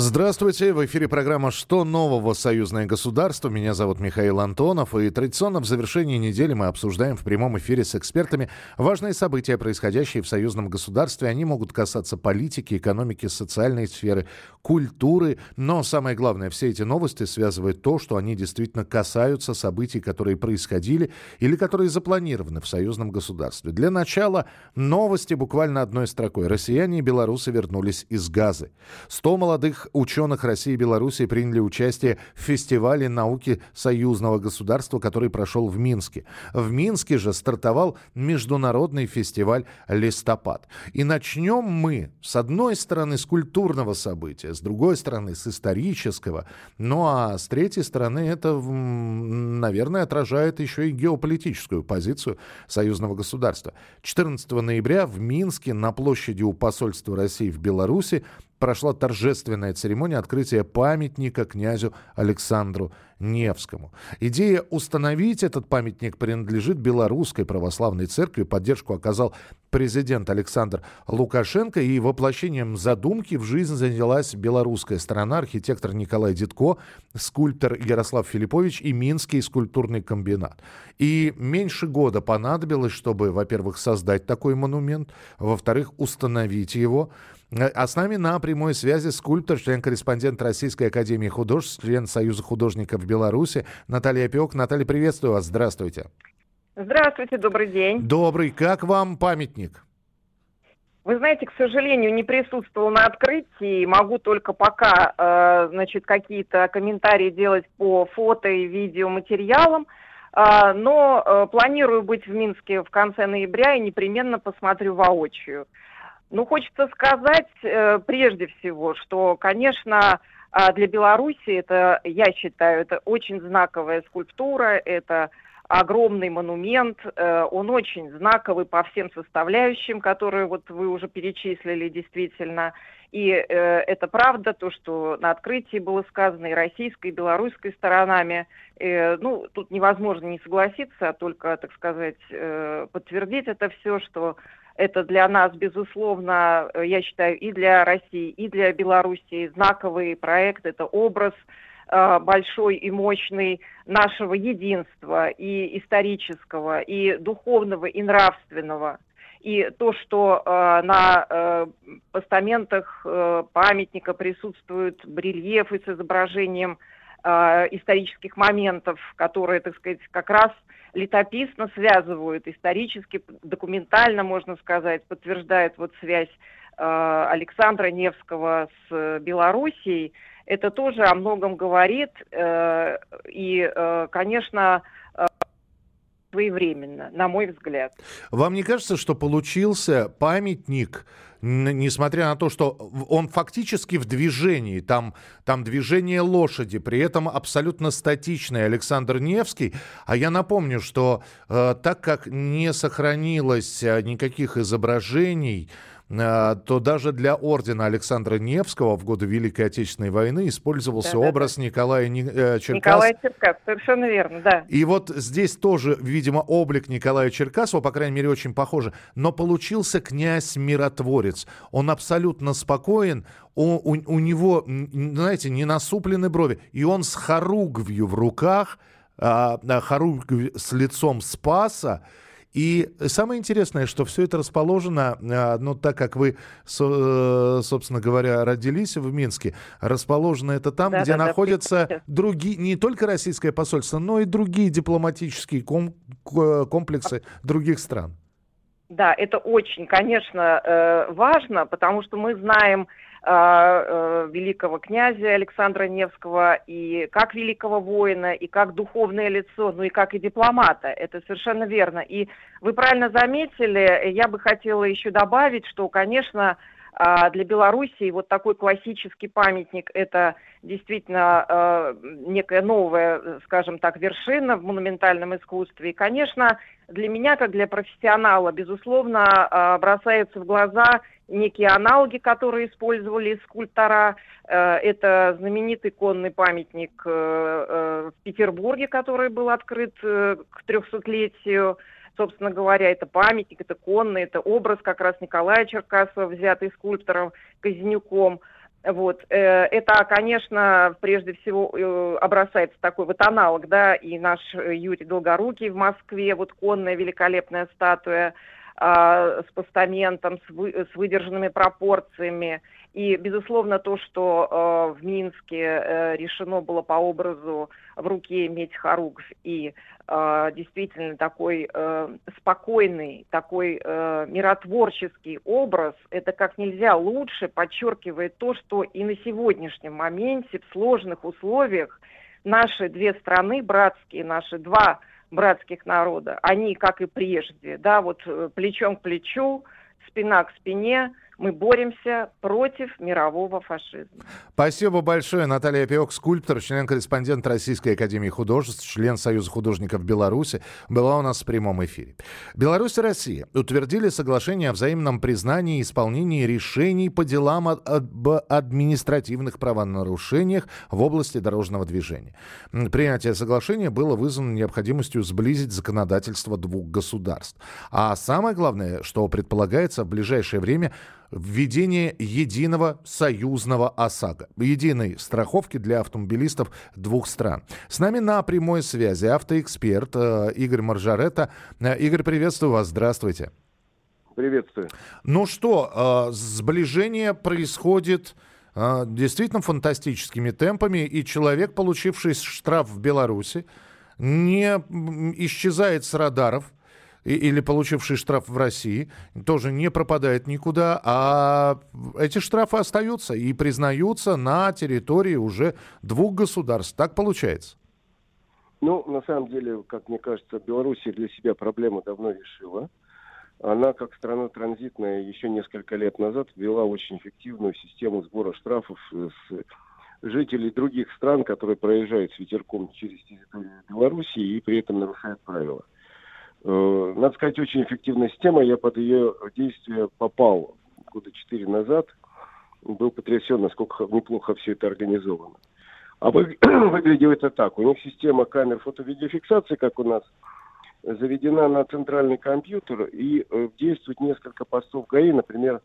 Здравствуйте, в эфире программа «Что нового? Союзное государство». Меня зовут Михаил Антонов, и традиционно в завершении недели мы обсуждаем в прямом эфире с экспертами важные события, происходящие в союзном государстве. Они могут касаться политики, экономики, социальной сферы, культуры, но самое главное, все эти новости связывают то, что они действительно касаются событий, которые происходили или которые запланированы в союзном государстве. Для начала новости буквально одной строкой. Россияне и белорусы вернулись из Газы. 100 молодых ученых России и Беларуси приняли участие в фестивале науки союзного государства, который прошел в Минске. В Минске же стартовал международный фестиваль «Листопад». И начнем мы, с одной стороны, с культурного события, с другой стороны, с исторического, ну а с третьей стороны, это, наверное, отражает еще и геополитическую позицию союзного государства. 14 ноября в Минске на площади у посольства России в Беларуси прошла торжественная церемония открытия памятника князю Александру Невскому. Идея установить этот памятник принадлежит Белорусской православной церкви. Поддержку оказал президент Александр Лукашенко. И воплощением задумки в жизнь занялась белорусская сторона, архитектор Николай Дедко, скульптор Ярослав Филиппович и Минский скульптурный комбинат. И меньше года понадобилось, чтобы, во-первых, создать такой монумент, во-вторых, установить его. А с нами на прямой связи скульптор, член-корреспондент Российской Академии Художеств, член Союза художников Беларуси Наталья Пек. Наталья, приветствую вас. Здравствуйте. Здравствуйте, добрый день. Добрый. Как вам памятник? Вы знаете, к сожалению, не присутствовал на открытии. Могу только пока, э, значит, какие-то комментарии делать по фото и видеоматериалам. Э, но э, планирую быть в Минске в конце ноября и непременно посмотрю воочию. Ну, хочется сказать э, прежде всего, что, конечно, э, для Беларуси это, я считаю, это очень знаковая скульптура, это огромный монумент, э, он очень знаковый по всем составляющим, которые вот вы уже перечислили действительно. И э, это правда, то, что на открытии было сказано и российской, и белорусской сторонами. Э, ну, тут невозможно не согласиться, а только, так сказать, подтвердить это все, что это для нас, безусловно, э, я считаю, и для России, и для Белоруссии знаковый проект, это образ э, большой и мощный нашего единства и исторического, и духовного, и нравственного. И то, что э, на э, постаментах э, памятника присутствуют барельефы с изображением э, исторических моментов, которые, так сказать, как раз летописно связывают, исторически, документально, можно сказать, подтверждает вот связь э, Александра Невского с Белоруссией. Это тоже о многом говорит. Э, и, э, конечно, э, своевременно, на мой взгляд. Вам не кажется, что получился памятник, несмотря на то, что он фактически в движении, там, там движение лошади, при этом абсолютно статичный Александр Невский. А я напомню, что э, так как не сохранилось э, никаких изображений, то даже для ордена Александра Невского в годы Великой Отечественной войны использовался да, образ да, Николая э, Черкас. Николая Черкас, совершенно верно, да. И вот здесь тоже, видимо, облик Николая Черкасова, по крайней мере, очень похоже, но получился князь-миротворец. Он абсолютно спокоен, у, у, у него, знаете, не насуплены брови, и он с хоругвью в руках, а, хоругвь с лицом Спаса, и самое интересное, что все это расположено, а, ну, так как вы, э, собственно говоря, родились в Минске, расположено это там, да, где да, находятся да, другие, не только российское посольство, но и другие дипломатические ком- комплексы других стран. Да, это очень, конечно, э, важно, потому что мы знаем э, великого князя Александра Невского и как великого воина, и как духовное лицо, ну и как и дипломата. Это совершенно верно. И вы правильно заметили, я бы хотела еще добавить, что, конечно, а, для Белоруссии вот такой классический памятник – это действительно э, некая новая, скажем так, вершина в монументальном искусстве. И, конечно, для меня, как для профессионала, безусловно, э, бросаются в глаза некие аналоги, которые использовали скульптора. Э, это знаменитый конный памятник э, э, в Петербурге, который был открыт к трехсотлетию Собственно говоря, это памятник, это конный, это образ как раз Николая Черкасова, взятый скульптором Казнюком. Вот. Это, конечно, прежде всего обращается такой вот аналог, да, и наш Юрий Долгорукий в Москве, вот конная великолепная статуя с постаментом, с, вы, с выдержанными пропорциями. И, безусловно, то, что э, в Минске э, решено было по образу в руке иметь хоругвь и э, действительно такой э, спокойный, такой э, миротворческий образ, это как нельзя лучше подчеркивает то, что и на сегодняшнем моменте в сложных условиях наши две страны, братские наши два братских народа, они, как и прежде, да, вот э, плечом к плечу, спина к спине – мы боремся против мирового фашизма. Спасибо большое. Наталья Пиок, скульптор, член-корреспондент Российской Академии Художеств, член Союза художников Беларуси, была у нас в прямом эфире. Беларусь и Россия утвердили соглашение о взаимном признании и исполнении решений по делам об административных правонарушениях в области дорожного движения. Принятие соглашения было вызвано необходимостью сблизить законодательство двух государств. А самое главное, что предполагается в ближайшее время введение единого союзного ОСАГО, единой страховки для автомобилистов двух стран. С нами на прямой связи автоэксперт э, Игорь Маржарета. Э, Игорь, приветствую вас, здравствуйте. Приветствую. Ну что, э, сближение происходит действительно фантастическими темпами, и человек, получивший штраф в Беларуси, не исчезает с радаров, или получивший штраф в России тоже не пропадает никуда, а эти штрафы остаются и признаются на территории уже двух государств. Так получается? Ну, на самом деле, как мне кажется, Белоруссия для себя проблему давно решила. Она, как страна транзитная, еще несколько лет назад ввела очень эффективную систему сбора штрафов с жителей других стран, которые проезжают с ветерком через территорию Белоруссии и при этом нарушают правила. Э, надо сказать, очень эффективная система. Я под ее действие попал года четыре назад. Был потрясен, насколько неплохо все это организовано. А выглядело это так. У них система камер фото-видеофиксации, как у нас, заведена на центральный компьютер и э, действует несколько постов ГАИ, например,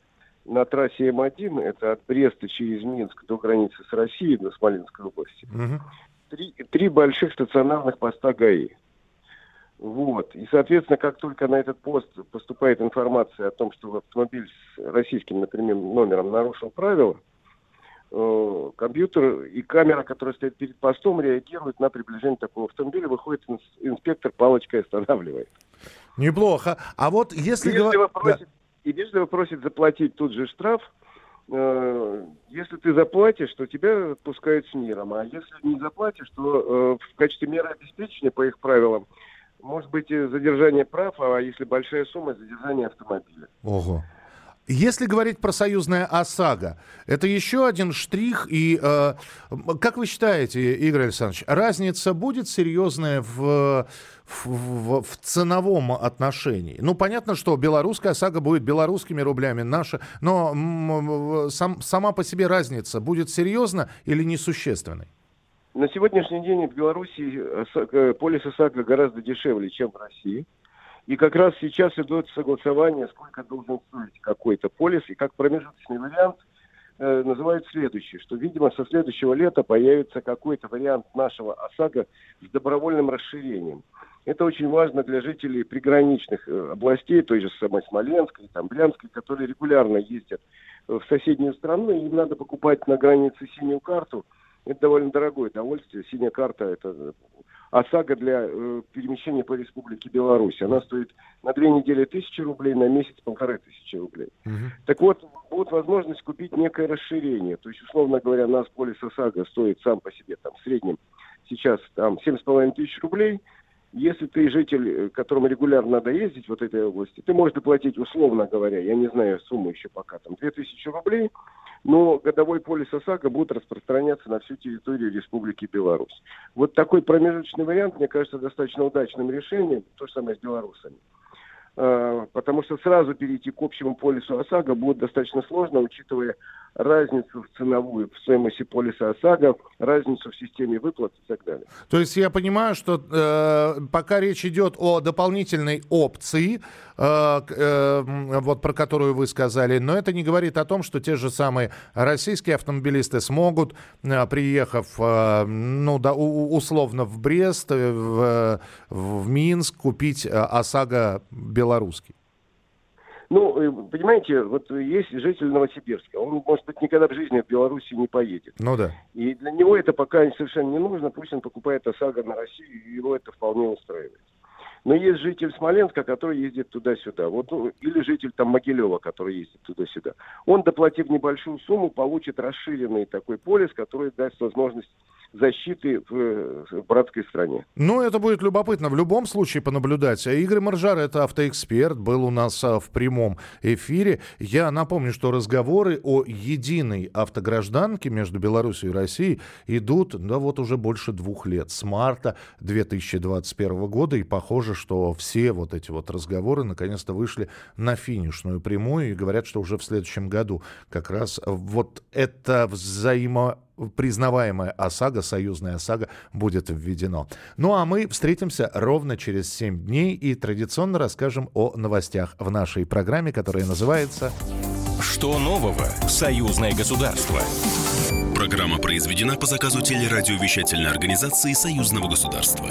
на трассе М1, это от Бреста через Минск до границы с Россией, до Смоленской области, угу. три, три больших стационарных поста ГАИ. Вот. И, соответственно, как только на этот пост поступает информация о том, что автомобиль с российским, например, номером нарушил правила, э, компьютер и камера, которая стоит перед постом, реагируют на приближение такого автомобиля, выходит инспектор, палочкой останавливает. Неплохо. А вот если... И вежливо, просит, да. и вежливо просит заплатить тут же штраф, э, если ты заплатишь, то тебя отпускают с миром. А если не заплатишь, то э, в качестве меры обеспечения по их правилам может быть задержание прав, а если большая сумма, задержание автомобиля. Ого. Если говорить про союзное ОСАГО, это еще один штрих. И э, как вы считаете, Игорь Александрович, разница будет серьезная в, в, в, в ценовом отношении? Ну, понятно, что белорусская ОСАГО будет белорусскими рублями, наша, но сам, сама по себе разница будет серьезна или несущественной? На сегодняшний день в Беларуси э, полис ОСАГО гораздо дешевле, чем в России. И как раз сейчас идет согласование, сколько должен стоить какой-то полис. И как промежуточный вариант э, называют следующий, что, видимо, со следующего лета появится какой-то вариант нашего ОСАГО с добровольным расширением. Это очень важно для жителей приграничных э, областей, той же самой Смоленской, там, Брянской, которые регулярно ездят в соседнюю страну, и им надо покупать на границе синюю карту – это довольно дорогое удовольствие. Синяя карта – это ОСАГО для э, перемещения по Республике Беларусь. Она стоит на две недели тысячи рублей, на месяц полторы тысячи рублей. Угу. Так вот, будет возможность купить некое расширение. То есть, условно говоря, нас полис ОСАГО стоит сам по себе там в среднем сейчас там семь с половиной тысяч рублей. Если ты житель, э, которому регулярно надо ездить вот этой области, ты можешь доплатить, условно говоря, я не знаю сумму еще пока, там, две тысячи рублей – но годовой полис ОСАГО будет распространяться на всю территорию Республики Беларусь. Вот такой промежуточный вариант, мне кажется, достаточно удачным решением, то же самое с белорусами. А, потому что сразу перейти к общему полису ОСАГО будет достаточно сложно, учитывая разницу в ценовую, в стоимости полиса ОСАГО, разницу в системе выплат и так далее. То есть я понимаю, что э, пока речь идет о дополнительной опции, э, э, вот про которую вы сказали, но это не говорит о том, что те же самые российские автомобилисты смогут, э, приехав, э, ну да, у, условно в Брест, э, в, в Минск, купить э, ОСАГО белорусский. Ну, э, понимаете, вот есть житель Новосибирска, он, может быть, никогда в жизни в Беларуси не поедет. Ну да. И для него это пока совершенно не нужно, пусть он покупает ОСАГО на Россию, и его это вполне устраивает. Но есть житель Смоленска, который ездит туда-сюда. Вот, ну, или житель там Могилева, который ездит туда-сюда. Он, доплатив небольшую сумму, получит расширенный такой полис, который даст возможность защиты в, в братской стране. Ну, это будет любопытно в любом случае понаблюдать. Игорь Маржар, это автоэксперт, был у нас а, в прямом эфире. Я напомню, что разговоры о единой автогражданке между Беларусью и Россией идут, да вот уже больше двух лет, с марта 2021 года. И похоже, что все вот эти вот разговоры наконец-то вышли на финишную прямую и говорят, что уже в следующем году как раз вот это взаимо признаваемая ОСАГО, союзная ОСАГО, будет введено. Ну а мы встретимся ровно через 7 дней и традиционно расскажем о новостях в нашей программе, которая называется «Что нового? Союзное государство». Программа произведена по заказу телерадиовещательной организации Союзного государства.